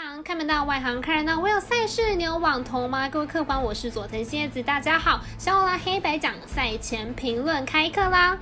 行看门道，外行看热闹。我有赛事，你有网投吗？各位客官，我是佐藤蝎子，大家好。小五拉黑白讲赛前评论开课啦。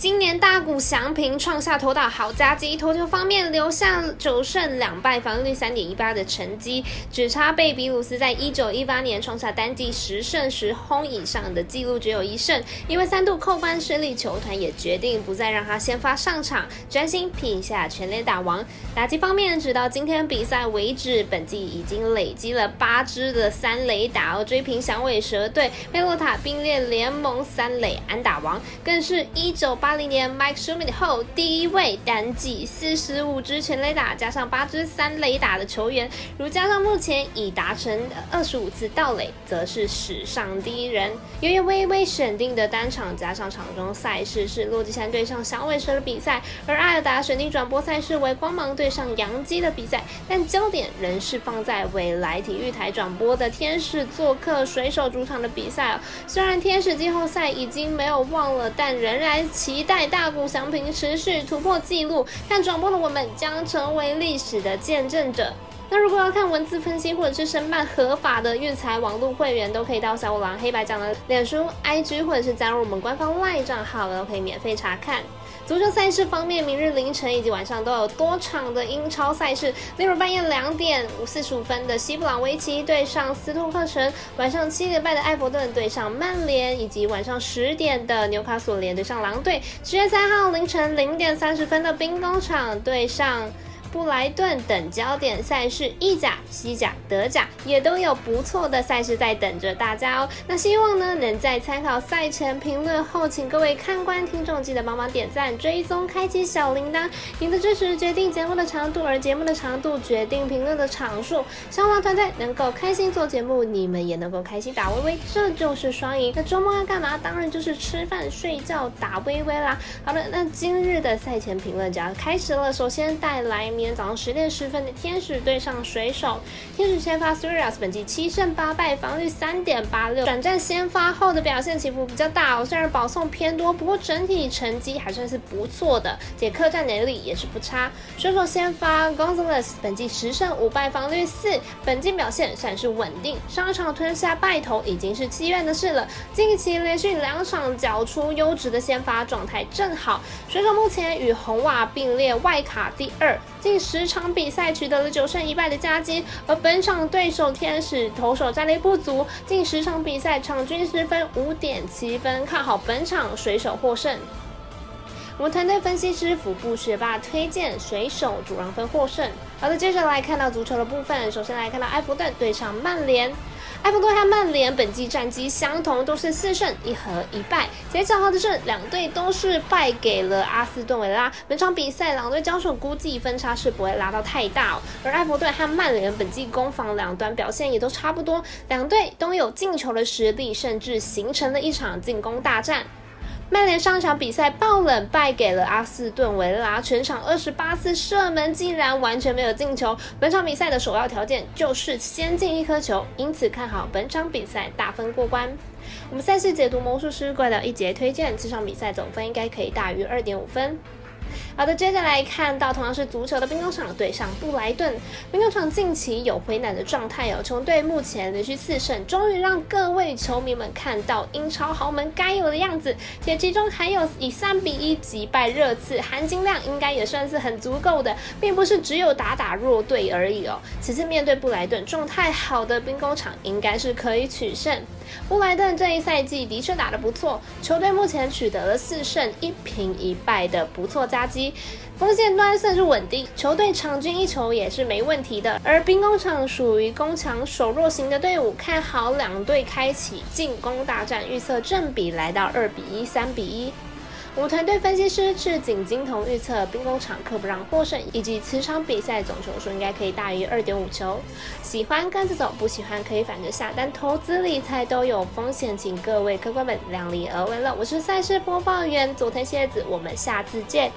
今年大谷翔平创下投打好佳绩，投球方面留下九胜两败，防御率三点一八的成绩，只差贝比鲁斯在一九一八年创下单季十胜十轰以上的纪录只有一胜。因为三度扣关失利，球团也决定不再让他先发上场，专心拼一下全垒打王。打击方面，直到今天比赛为止，本季已经累积了八支的三垒打，而追平响尾蛇队贝洛塔并列联盟三垒安打王，更是一九八。八零年，Mike Schumann 后第一位单季四十五支全垒打加上八支三垒打的球员，如加上目前已达成二十五次盗垒，则是史上第一人。由于微微选定的单场加上场中赛事是洛基山对上响尾蛇的比赛，而艾尔达选定转播赛事为光芒对上洋基的比赛，但焦点仍是放在未来体育台转播的天使做客水手主场的比赛。虽然天使季后赛已经没有望了，但仍然期。一代大谷翔平持续突破纪录，看转播的我们将成为历史的见证者。那如果要看文字分析或者是申办合法的育才网络会员，都可以到小五郎黑白讲的脸书、IG 或者是加入我们官方 LINE 账号，都可以免费查看。足球赛事方面，明日凌晨以及晚上都有多场的英超赛事，例如半夜两点五四十五分的西布朗维奇对上斯托克城，晚上七点半的埃弗顿对上曼联，以及晚上十点的纽卡索联对上狼队。十月三号凌晨零点三十分的兵工厂对上。布莱顿等焦点赛事，意甲、西甲、德甲也都有不错的赛事在等着大家哦。那希望呢，能在参考赛前评论后，请各位看官听众记得帮忙点赞、追踪、开启小铃铛。您的支持决定节目的长度，而节目的长度决定评论的场数。希望团队能够开心做节目，你们也能够开心打微微，这就是双赢。那周末要干嘛？当然就是吃饭、睡觉、打微微啦。好了，那今日的赛前评论就要开始了。首先带来。今天早上十点十分的天使对上水手，天使先发 Surias 本季七胜八败，防御三点八六。转战先发后的表现起伏比较大哦，虽然保送偏多，不过整体成绩还算是不错的，且客战能力也是不差。水手先发 Gonzalez 本季十胜五败，防御四，本季表现算是稳定。上场吞下败投已经是七月的事了，近期连续两场缴出优质的先发状态正好。水手目前与红袜并列外卡第二。近十场比赛取得了九胜一败的佳绩，而本场对手天使投手战力不足，近十场比赛场均失分五点七分，看好本场水手获胜。我们团队分析师腹部学霸推荐水手主让分获胜。好的，接着来看到足球的部分，首先来看到埃弗顿对上曼联。埃弗顿和曼联本季战绩相同，都是四胜一和一败。结账好的是，两队都是败给了阿斯顿维拉。本场比赛两队交手，估计分差是不会拉到太大哦。而埃弗顿和曼联本季攻防两端表现也都差不多，两队都有进球的实力，甚至形成了一场进攻大战。曼联上场比赛爆冷败给了阿斯顿维拉，全场二十八次射门竟然完全没有进球。本场比赛的首要条件就是先进一颗球，因此看好本场比赛大分过关。我们赛事解读魔术师怪盗一节推荐，这场比赛总分应该可以大于二点五分。好的，接下来看到同样是足球的兵工厂对上布莱顿。兵工厂近期有回暖的状态哦，球队目前连续四胜，终于让各位球迷们看到英超豪门该有的样子。且其中还有以三比一击败热刺，含金量应该也算是很足够的，并不是只有打打弱队而已哦。此次面对布莱顿，状态好的兵工厂应该是可以取胜。布莱顿这一赛季的确打得不错，球队目前取得了四胜一平一败的不错佳绩，锋线端算是稳定，球队场均一球也是没问题的。而兵工厂属于攻强守弱型的队伍，看好两队开启进攻大战，预测正比来到二比一、三比一。我们团队分析师赤井金童预测兵工厂客不让获胜，以及此场比赛总球数应该可以大于二点五球。喜欢跟着走，不喜欢可以反着下，但投资理财都有风险，请各位客官们量力而为了。我是赛事播报员佐藤蝎子，我们下次见。